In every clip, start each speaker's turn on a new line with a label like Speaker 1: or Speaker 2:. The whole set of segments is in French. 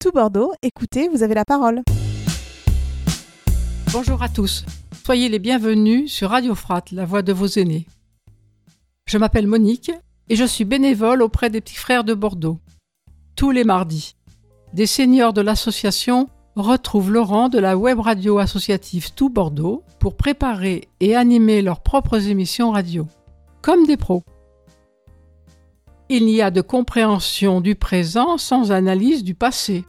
Speaker 1: tout Bordeaux. Écoutez, vous avez la parole.
Speaker 2: Bonjour à tous. Soyez les bienvenus sur Radio Frat, la voix de vos aînés. Je m'appelle Monique et je suis bénévole auprès des petits frères de Bordeaux. Tous les mardis, des seniors de l'association retrouvent Laurent de la web radio associative Tout Bordeaux pour préparer et animer leurs propres émissions radio, comme des pros. Il n'y a de compréhension du présent sans analyse du passé.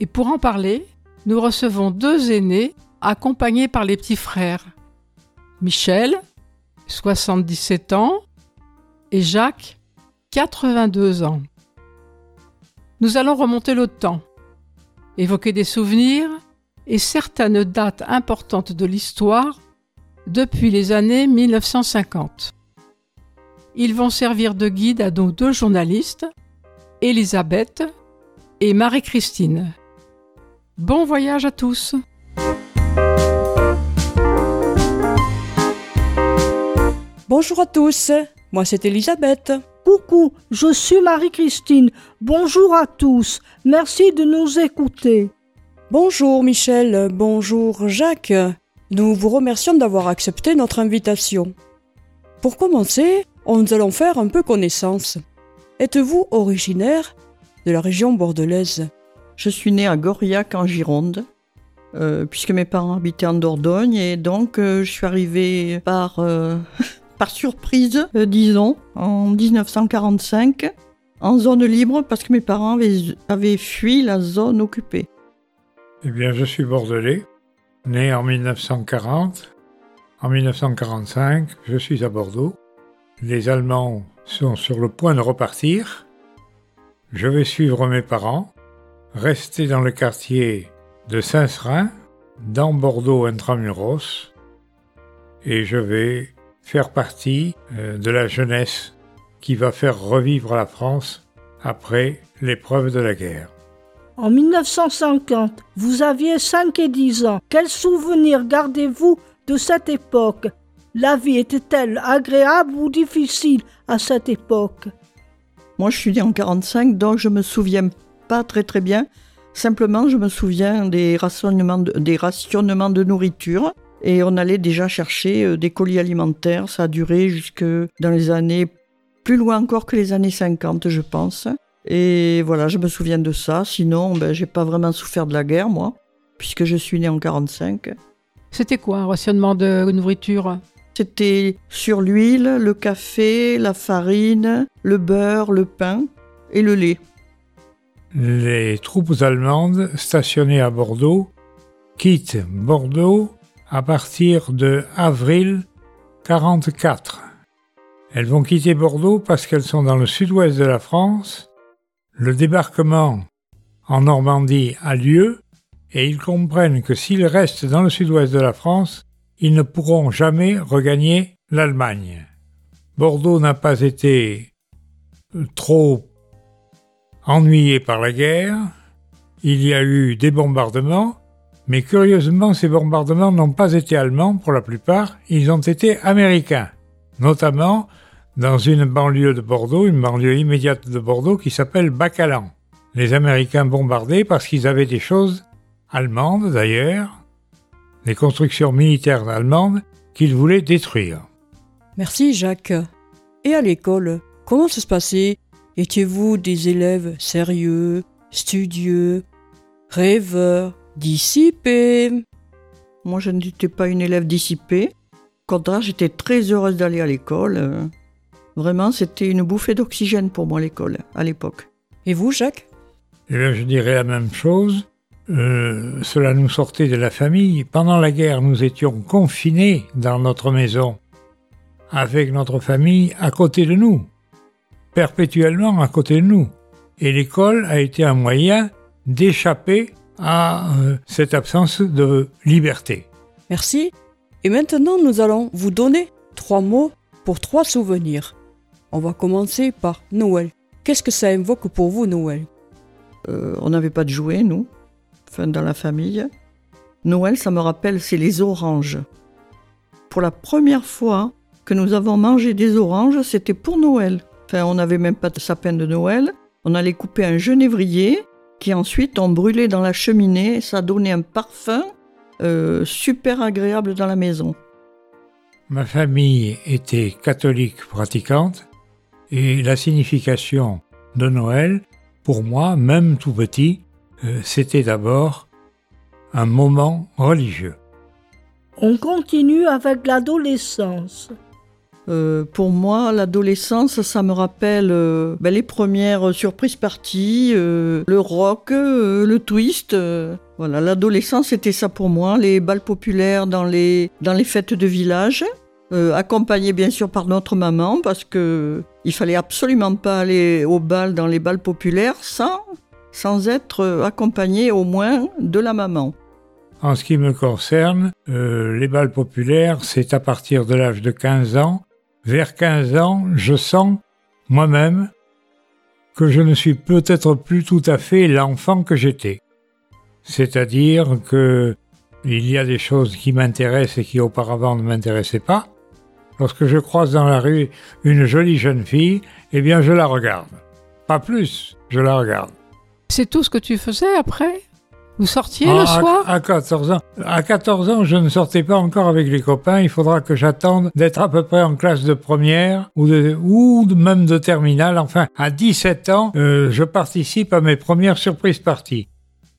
Speaker 2: Et pour en parler, nous recevons deux aînés accompagnés par les petits frères. Michel, 77 ans, et Jacques, 82 ans. Nous allons remonter le temps, évoquer des souvenirs et certaines dates importantes de l'histoire depuis les années 1950. Ils vont servir de guide à nos deux journalistes, Elisabeth et Marie-Christine. Bon voyage à tous
Speaker 3: Bonjour à tous, moi c'est Elisabeth.
Speaker 4: Coucou, je suis Marie-Christine. Bonjour à tous. Merci de nous écouter.
Speaker 3: Bonjour Michel, bonjour Jacques. Nous vous remercions d'avoir accepté notre invitation. Pour commencer, nous allons faire un peu connaissance. Êtes-vous originaire de la région bordelaise?
Speaker 5: Je suis né à Goriac en Gironde, euh, puisque mes parents habitaient en Dordogne, et donc euh, je suis arrivée par, euh, surprise, disons, en 1945, en zone libre, parce que mes parents avaient fui la zone occupée.
Speaker 6: Eh bien, je suis bordelais, né en 1940. En 1945, je suis à Bordeaux. Les Allemands sont sur le point de repartir. Je vais suivre mes parents, rester dans le quartier de Saint-Serin, dans Bordeaux intramuros, et je vais faire partie euh, de la jeunesse qui va faire revivre la France après l'épreuve de la guerre.
Speaker 4: En 1950, vous aviez 5 et 10 ans. Quels souvenirs gardez-vous de cette époque? La vie était-elle agréable ou difficile à cette époque?
Speaker 5: Moi, je suis né en 45, donc je me souviens pas très très bien. Simplement, je me souviens des rationnements de, des rationnements de nourriture. Et on allait déjà chercher euh, des colis alimentaires. Ça a duré jusque dans les années, plus loin encore que les années 50, je pense. Et voilà, je me souviens de ça. Sinon, ben, j'ai pas vraiment souffert de la guerre, moi, puisque je suis né en 45.
Speaker 2: C'était quoi un rationnement de nourriture?
Speaker 5: C'était sur l'huile, le café, la farine, le beurre, le pain et le lait.
Speaker 6: Les troupes allemandes stationnées à Bordeaux quittent Bordeaux à partir de avril 44. Elles vont quitter Bordeaux parce qu'elles sont dans le sud-ouest de la France. Le débarquement en Normandie a lieu et ils comprennent que s'ils restent dans le sud-ouest de la France, ils ne pourront jamais regagner l'Allemagne. Bordeaux n'a pas été trop ennuyé par la guerre, il y a eu des bombardements, mais curieusement ces bombardements n'ont pas été allemands pour la plupart, ils ont été américains, notamment dans une banlieue de Bordeaux, une banlieue immédiate de Bordeaux qui s'appelle Bacalan. Les Américains bombardaient parce qu'ils avaient des choses allemandes d'ailleurs, les constructions militaires allemandes qu'ils voulaient détruire.
Speaker 3: Merci Jacques. Et à l'école, comment ça se passait? Étiez-vous des élèves sérieux, studieux, rêveurs, dissipés?
Speaker 5: Moi, je n'étais pas une élève dissipée. Au contraire, j'étais très heureuse d'aller à l'école. Vraiment, c'était une bouffée d'oxygène pour moi, l'école, à l'époque.
Speaker 3: Et vous, Jacques?
Speaker 6: Eh bien, je dirais la même chose. Euh, cela nous sortait de la famille. Pendant la guerre, nous étions confinés dans notre maison, avec notre famille à côté de nous, perpétuellement à côté de nous. Et l'école a été un moyen d'échapper à euh, cette absence de liberté.
Speaker 3: Merci. Et maintenant, nous allons vous donner trois mots pour trois souvenirs. On va commencer par Noël. Qu'est-ce que ça invoque pour vous, Noël?
Speaker 5: Euh, On n'avait pas de jouets, nous enfin dans la famille. Noël, ça me rappelle, c'est les oranges. Pour la première fois que nous avons mangé des oranges, c'était pour Noël. Enfin, on n'avait même pas de sapin de Noël. On allait couper un genévrier qui ensuite ont brûlé dans la cheminée. Ça donnait un parfum euh, super agréable dans la maison.
Speaker 6: Ma famille était catholique pratiquante et la signification de Noël, pour moi, même tout petit, euh, c'était d'abord un moment religieux.
Speaker 4: On continue avec l'adolescence.
Speaker 5: Euh, pour moi, l'adolescence, ça me rappelle euh, ben, les premières surprises parties, euh, le rock, le twist. voilà, l'adolescence, c'était ça pour moi. Les balles populaires dans les, dans les fêtes de village, accompagnées bien sûr par notre maman, parce que il fallait absolument pas aller au bal dans les balles populaires sans, sans être accompagné au moins de la maman.
Speaker 6: En ce qui me concerne, les balles populaires, c'est à partir de l'âge de 15 ans vers 15 ans, je sens moi-même que je ne suis peut-être plus tout à fait l'enfant que j'étais. C'est-à-dire que il y a des choses qui m'intéressent et qui auparavant ne m'intéressaient pas. Lorsque je croise dans la rue une jolie jeune fille, eh bien je la regarde. Pas plus, je la regarde.
Speaker 2: C'est tout ce que tu faisais après? Vous sortiez le
Speaker 6: ah,
Speaker 2: soir?
Speaker 6: à, 14 ans. À 14 ans, je ne sortais pas encore avec les copains. Il faudra que j'attende d'être à peu près en classe de première ou, de, ou même de terminale. Enfin, à 17 ans, euh, je participe à mes premières surprises parties.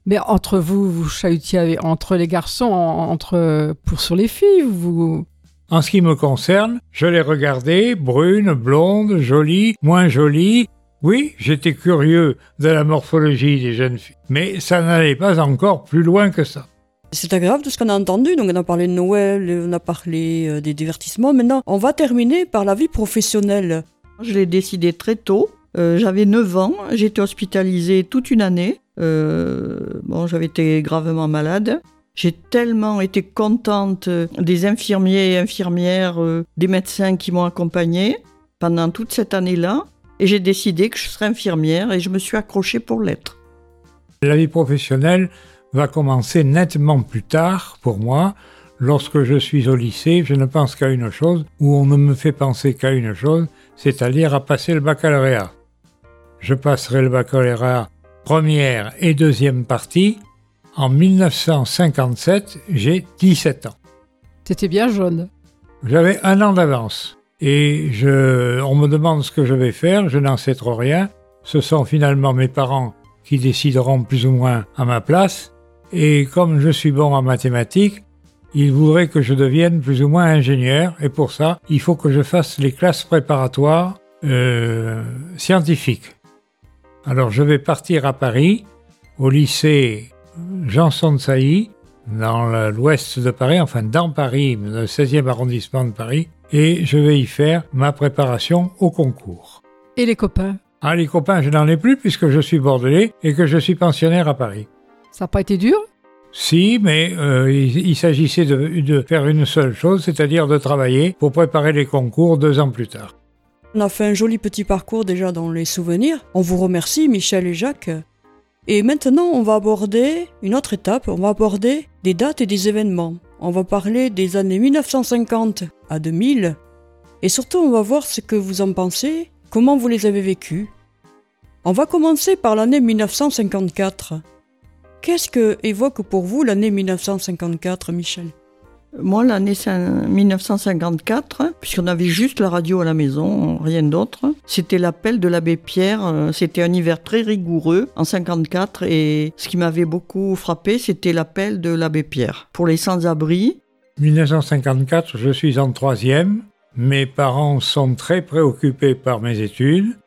Speaker 2: Mais entre vous, vous chahutiez entre les garçons, entre pour sur les filles, vous.
Speaker 6: En ce qui me concerne, je les regardais, brunes, blondes, jolies, moins jolies, oui, j'étais curieux de la morphologie des jeunes filles, mais ça n'allait pas encore plus loin que ça.
Speaker 3: C'est agréable tout ce qu'on a entendu. Donc, on a parlé de Noël, on a parlé euh, des divertissements. Maintenant, on va terminer par la vie professionnelle.
Speaker 5: Je l'ai décidé très tôt. Euh, j'avais 9 ans, j'étais hospitalisée toute une année. Euh, bon, j'avais été gravement malade. J'ai tellement été contente des infirmiers et infirmières, des médecins qui m'ont accompagnée pendant toute cette année-là. Et j'ai décidé que je serais infirmière et je me suis accrochée pour l'être.
Speaker 6: La vie professionnelle va commencer nettement plus tard pour moi. Lorsque je suis au lycée, je ne pense qu'à une chose, ou on ne me fait penser qu'à une chose, c'est-à-dire à passer le baccalauréat. Je passerai le baccalauréat première et deuxième partie. En 1957, j'ai 17 ans.
Speaker 2: T'étais bien jeune.
Speaker 6: J'avais un an d'avance et on me demande ce que je vais faire, je n'en sais trop rien. Ce sont finalement mes parents qui décideront plus ou moins à ma place, et comme je suis bon en mathématiques, ils voudraient que je devienne plus ou moins ingénieur, et pour ça, il faut que je fasse les classes préparatoires euh, scientifiques. Alors je vais partir à Paris, au lycée Janson de Sailly, dans l'ouest de Paris, enfin dans Paris, le 16e arrondissement de Paris, et je vais y faire ma préparation au concours.
Speaker 2: Et les copains?
Speaker 6: Ah, les copains, je n'en ai plus puisque je suis bordelais et que je suis pensionnaire à Paris.
Speaker 2: Ça n'a pas été dur?
Speaker 6: Si, mais euh, il, s'agissait de, de, faire une seule chose, c'est-à-dire de travailler pour préparer les concours deux ans plus tard.
Speaker 3: On a fait un joli petit parcours déjà dans les souvenirs. On vous remercie, Michel et Jacques. Et maintenant, on va aborder une autre étape. On va aborder des dates et des événements on va parler des années 1950 à 2000, et surtout on va voir ce que vous en pensez, comment vous les avez vécues. On va commencer par l'année 1954. Qu'est-ce que évoque pour vous l'année 1954, Michel?
Speaker 5: Moi, l'année 1954, puisqu'on avait juste la radio à la maison, rien d'autre, c'était l'appel de l'abbé Pierre. Euh, c'était un hiver très rigoureux en 54 et ce qui m'avait beaucoup frappé, c'était l'appel de l'abbé Pierre pour les sans-abri.
Speaker 6: 1954, je suis en troisième. Mes parents sont très préoccupés par mes études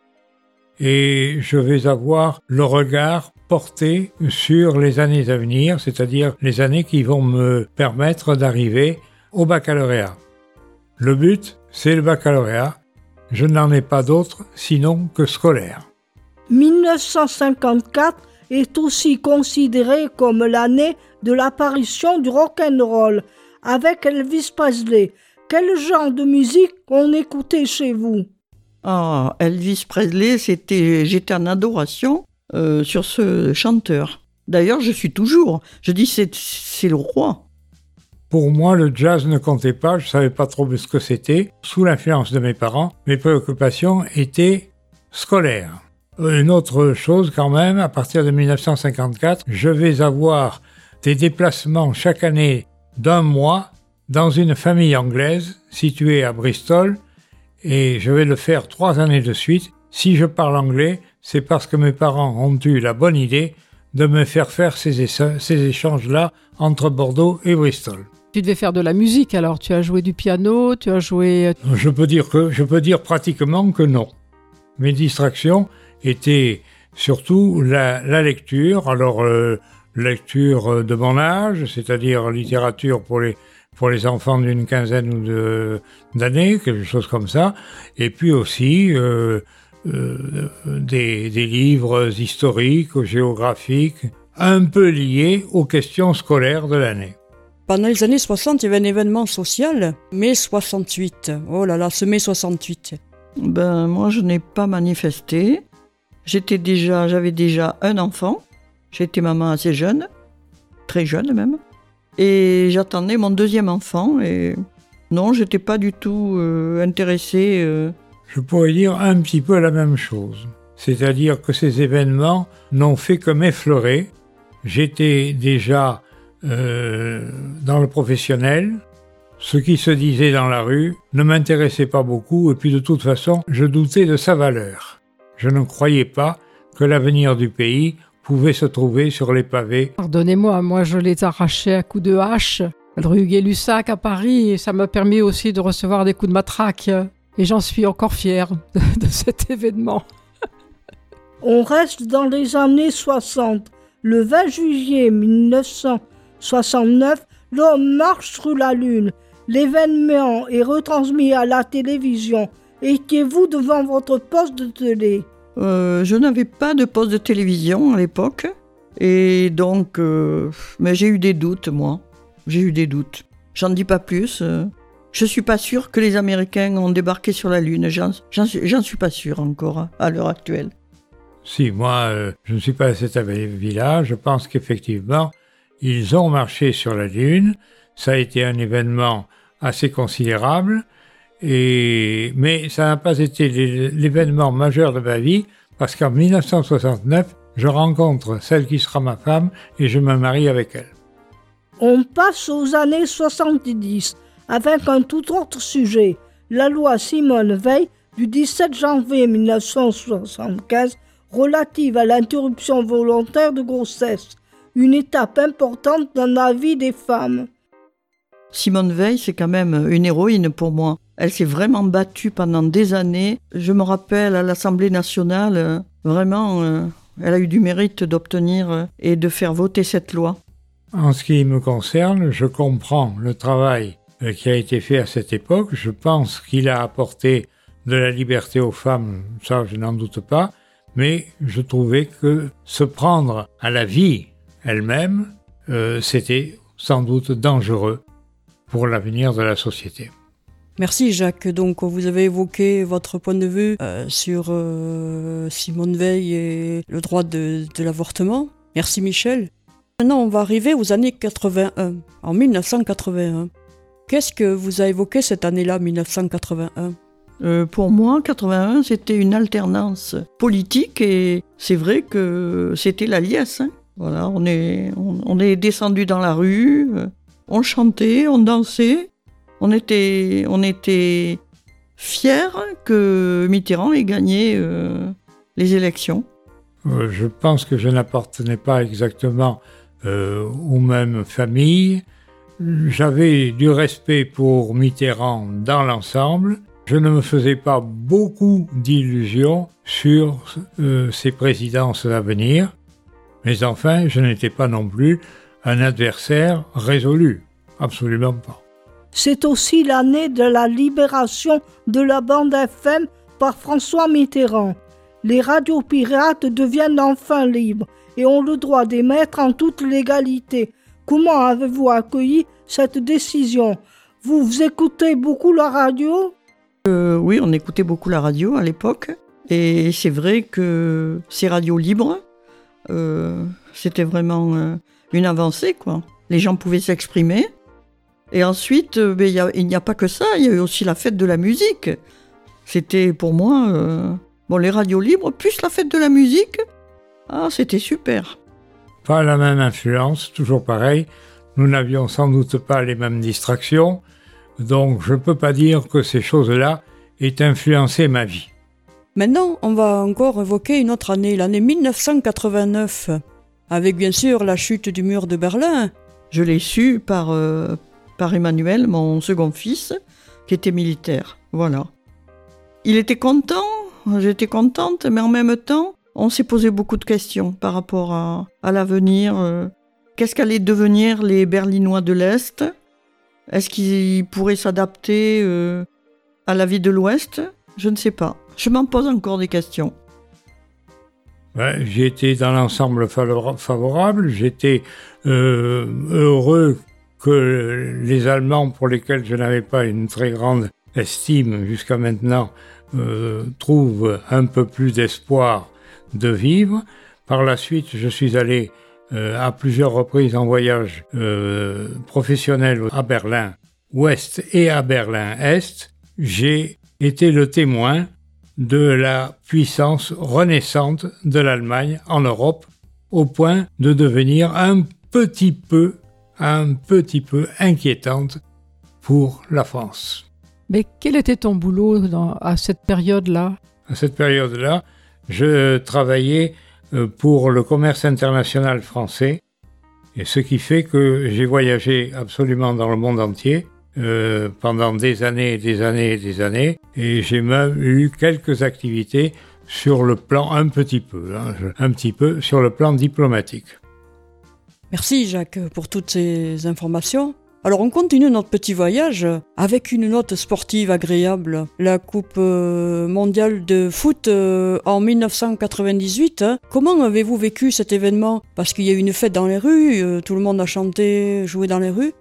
Speaker 6: et je vais avoir le regard porté sur les années à venir, c'est-à-dire les années qui vont me permettre d'arriver au baccalauréat. Le but, c'est le baccalauréat. Je n'en ai pas d'autre sinon que scolaire.
Speaker 4: 1954 est aussi considéré comme l'année de l'apparition du rock'n'roll avec Elvis Presley. Quel genre de musique on écoutait chez vous?
Speaker 5: Ah, Elvis Presley, c'était, j'étais en adoration. Euh, sur ce chanteur. D'ailleurs, je suis toujours. Je dis, c'est le roi.
Speaker 6: Pour moi, le jazz ne comptait pas, je ne savais pas trop ce que c'était. Sous l'influence de mes parents, mes préoccupations étaient scolaires. Une autre chose quand même, à partir de 1954, je vais avoir des déplacements chaque année d'un mois dans une famille anglaise située à Bristol et je vais le faire trois années de suite. Si je parle anglais, c'est parce que mes parents ont eu la bonne idée de me faire faire ces, ces échanges-là entre Bordeaux et Bristol.
Speaker 2: Tu devais faire de la musique alors, tu as joué du piano, tu as joué...
Speaker 6: Euh, je peux dire que, je peux dire pratiquement que non. Mes distractions étaient surtout la, lecture, alors euh, lecture de mon âge, c'est-à-dire littérature pour les, pour les enfants d'une quinzaine ou d'années, quelque chose comme ça, et puis aussi euh, euh, des, des, livres historiques, géographiques, un peu liés aux questions scolaires de l'année.
Speaker 3: Pendant les années 60, il y avait un événement social, mai 68. Oh là là, ce mai 68.
Speaker 5: Ben, moi, je n'ai pas manifesté. J'étais déjà, j'avais déjà un enfant. J'étais maman assez jeune, très jeune même. Et j'attendais mon deuxième enfant et non, j'étais pas du tout euh, intéressé. Euh,
Speaker 6: je pourrais dire un petit peu la même chose. C'est-à-dire que ces événements n'ont fait que m'effleurer. J'étais déjà euh, dans le professionnel. Ce qui se disait dans la rue ne m'intéressait pas beaucoup et puis de toute façon, je doutais de sa valeur. Je ne croyais pas que l'avenir du pays pouvait se trouver sur les pavés.
Speaker 2: Pardonnez-moi, moi je les arrachais à coups de hache. Rue Gay-Lussac à Paris, et ça m'a permis aussi de recevoir des coups de matraque. Et j'en suis encore fier de, cet événement.
Speaker 4: On reste dans les années 60. Le 20 juillet 1969, l'homme marche sur la Lune. L'événement est retransmis à la télévision. Étiez-vous devant votre poste de télé?
Speaker 5: Euh, Je n'avais pas de poste de télévision à l'époque. Et donc, euh, mais j'ai eu des doutes, moi. J'ai eu des doutes. J'en dis pas plus. Euh. Je suis pas sûr que les Américains ont débarqué sur la Lune. J'en suis pas sûr encore à l'heure actuelle.
Speaker 6: Si, moi, euh, je ne suis pas à cet avis-là. Je pense qu'effectivement, ils ont marché sur la Lune. Ça a été un événement assez considérable. Et... Mais ça n'a pas été l'événement majeur de ma vie parce qu'en 1969, je rencontre celle qui sera ma femme et je me marie avec elle.
Speaker 4: On passe aux années 70 avec un tout autre sujet, la loi Simone Veil du 17 janvier 1975 relative à l'interruption volontaire de grossesse, une étape importante dans la vie des femmes.
Speaker 5: Simone Veil, c'est quand même une héroïne pour moi. Elle s'est vraiment battue pendant des années. Je me rappelle à l'Assemblée nationale, vraiment, euh, elle a eu du mérite d'obtenir euh, et de faire voter cette loi.
Speaker 6: En ce qui me concerne, je comprends le travail euh, qui a été fait à cette époque. Je pense qu'il a apporté de la liberté aux femmes, ça je n'en doute pas, mais je trouvais que se prendre à la vie elle-même, euh, c'était sans doute dangereux pour l'avenir de la société.
Speaker 3: Merci Jacques. Donc vous avez évoqué votre point de vue euh, sur Simone Veil et le droit de l'avortement. Merci Michel. Maintenant on va arriver aux années 81, en 1981. Qu'est-ce que vous a évoqué cette année-là, 1981
Speaker 5: euh, pour moi, 81, c'était une alternance politique et c'est vrai que c'était la liesse. Hein. Voilà, on est, on, est descendu dans la rue, euh, on chantait, on dansait, on était, on était fiers que Mitterrand ait gagné euh, les élections.
Speaker 6: je pense que je n'appartenais pas exactement aux mêmes familles. J'avais du respect pour Mitterrand dans l'ensemble. Je ne me faisais pas beaucoup d'illusions sur euh, ses présidences à venir, mais enfin, je n'étais pas non plus un adversaire résolu. Absolument pas.
Speaker 4: C'est aussi l'année de la libération de la bande FM par François Mitterrand. Les radios pirates deviennent enfin libres et ont le droit d'émettre en toute légalité Comment avez-vous accueilli cette décision? Vous, écoutez beaucoup la radio?
Speaker 5: Euh, Oui, on écoutait beaucoup la radio à l'époque. Et c'est vrai que ces radios libres, euh, c'était vraiment euh, une avancée. quoi. Les gens pouvaient s'exprimer. Et ensuite, ben, il n'y a, pas que ça, il y a eu aussi la fête de la musique. C'était pour moi... Bon, les radios libres, plus la fête de la musique, ah, c'était super.
Speaker 6: Pas la même influence, toujours pareil. Nous n'avions sans doute pas les mêmes distractions, donc je ne peux pas dire que ces choses-là aient influencé ma vie.
Speaker 3: Maintenant, on va encore évoquer une autre année, l'année 1989, avec bien sûr la chute du mur de Berlin.
Speaker 5: Je l'ai su par, euh, par Emmanuel, mon second fils, qui était militaire. Voilà. Il était content, j'étais contente, mais en même temps, on s'est posé beaucoup de questions par rapport à, l'avenir. euh. Qu'est-ce qu'allaient devenir les Berlinois de l'Est? Est-ce qu'ils pourraient s'adapter euh, à la vie de l'Ouest? Je ne sais pas. Je m'en pose encore des questions.
Speaker 6: Ouais, J'étais dans l'ensemble favora- favorable, j'étais euh, heureux que les Allemands, pour lesquels je n'avais pas une très grande estime jusqu'à maintenant, trouvent un peu plus d'espoir de vivre. Par la suite, je suis allé euh, à plusieurs reprises en voyage euh, professionnel à Berlin Ouest et à Berlin Est. J'ai été le témoin de la puissance renaissante de l'Allemagne en Europe au point de devenir un petit peu, un petit peu inquiétante pour la France.
Speaker 2: Mais quel était ton boulot dans- à cette période-là?
Speaker 6: À cette période-là, je travaillais euh, pour le commerce international français, et ce qui fait que j'ai voyagé absolument dans le monde entier euh, pendant des années et des années et des années, et j'ai même eu quelques activités sur le plan un petit peu, hein, un petit peu sur le plan diplomatique.
Speaker 3: Merci Jacques pour toutes ces informations. Alors on continue notre petit voyage avec une note sportive agréable. La Coupe euh, mondiale de foot euh, en 1998. hein. Comment avez-vous vécu cet événement? Parce qu'il y a eu une fête dans les rues, euh, tout le monde a chanté, joué dans les rues.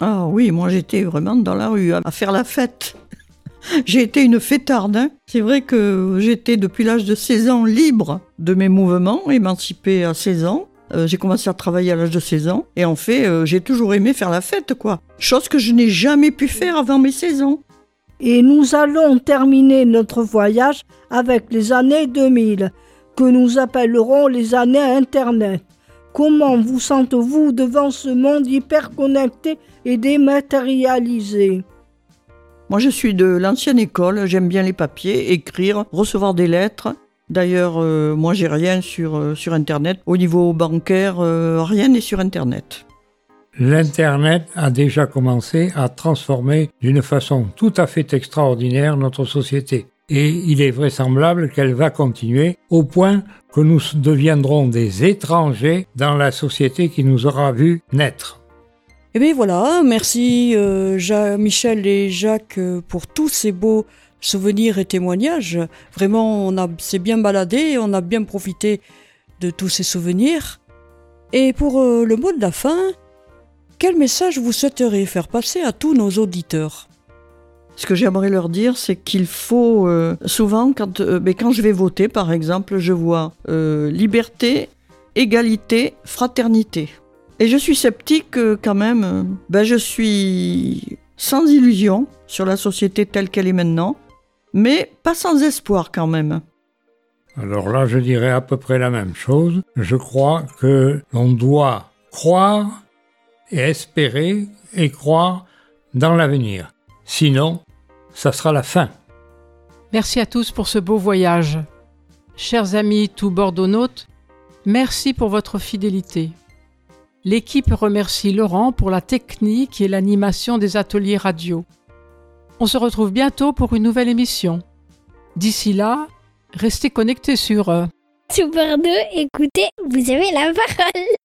Speaker 5: Ah oui, moi j'étais vraiment dans la rue à à faire la fête. J'ai été une fêtarde. hein. C'est vrai que j'étais depuis l'âge de 16 ans libre de mes mouvements, émancipée à 16 ans. Euh, j'ai commencé à travailler à l'âge de 16 ans et en fait, euh, j'ai toujours aimé faire la fête, quoi. Chose que je n'ai jamais pu faire avant mes 16 ans.
Speaker 4: Et nous allons terminer notre voyage avec les années 2000, que nous appellerons les années Internet. Comment vous sentez-vous devant ce monde hyper connecté et dématérialisé?
Speaker 5: Moi, je suis de l'ancienne école, j'aime bien les papiers, écrire, recevoir des lettres. D'ailleurs, euh, moi, j'ai rien sur, euh, sur Internet. Au niveau bancaire, euh, rien n'est sur Internet.
Speaker 6: L'Internet a déjà commencé à transformer d'une façon tout à fait extraordinaire notre société. Et il est vraisemblable qu'elle va continuer au point que nous deviendrons des étrangers dans la société qui nous aura vu naître.
Speaker 3: Et bien voilà, merci euh, Michel et Jacques pour tous ces beaux souvenirs et témoignages. Vraiment, on s'est bien baladé, on a bien profité de tous ces souvenirs. Et pour euh, le mot de la fin, quel message vous souhaiteriez faire passer à tous nos auditeurs?
Speaker 5: Ce que j'aimerais leur dire, c'est qu'il faut euh, souvent, quand, euh, ben, quand je vais voter, par exemple, je vois liberté, égalité, fraternité. Et je suis sceptique quand même. ben, je suis sans illusion sur la société telle qu'elle est maintenant, mais pas sans espoir quand même.
Speaker 6: Alors là, je dirais à peu près la même chose. Je crois que l'on doit croire et espérer et croire dans l'avenir. Sinon, ça sera la fin.
Speaker 2: Merci à tous pour ce beau voyage. Chers amis tout bordeauxnautes, merci pour votre fidélité. L'équipe remercie Laurent pour la technique et l'animation des ateliers radio. On se retrouve bientôt pour une nouvelle émission. D'ici là, restez connectés sur euh,
Speaker 7: Super 2, écoutez, vous avez la parole.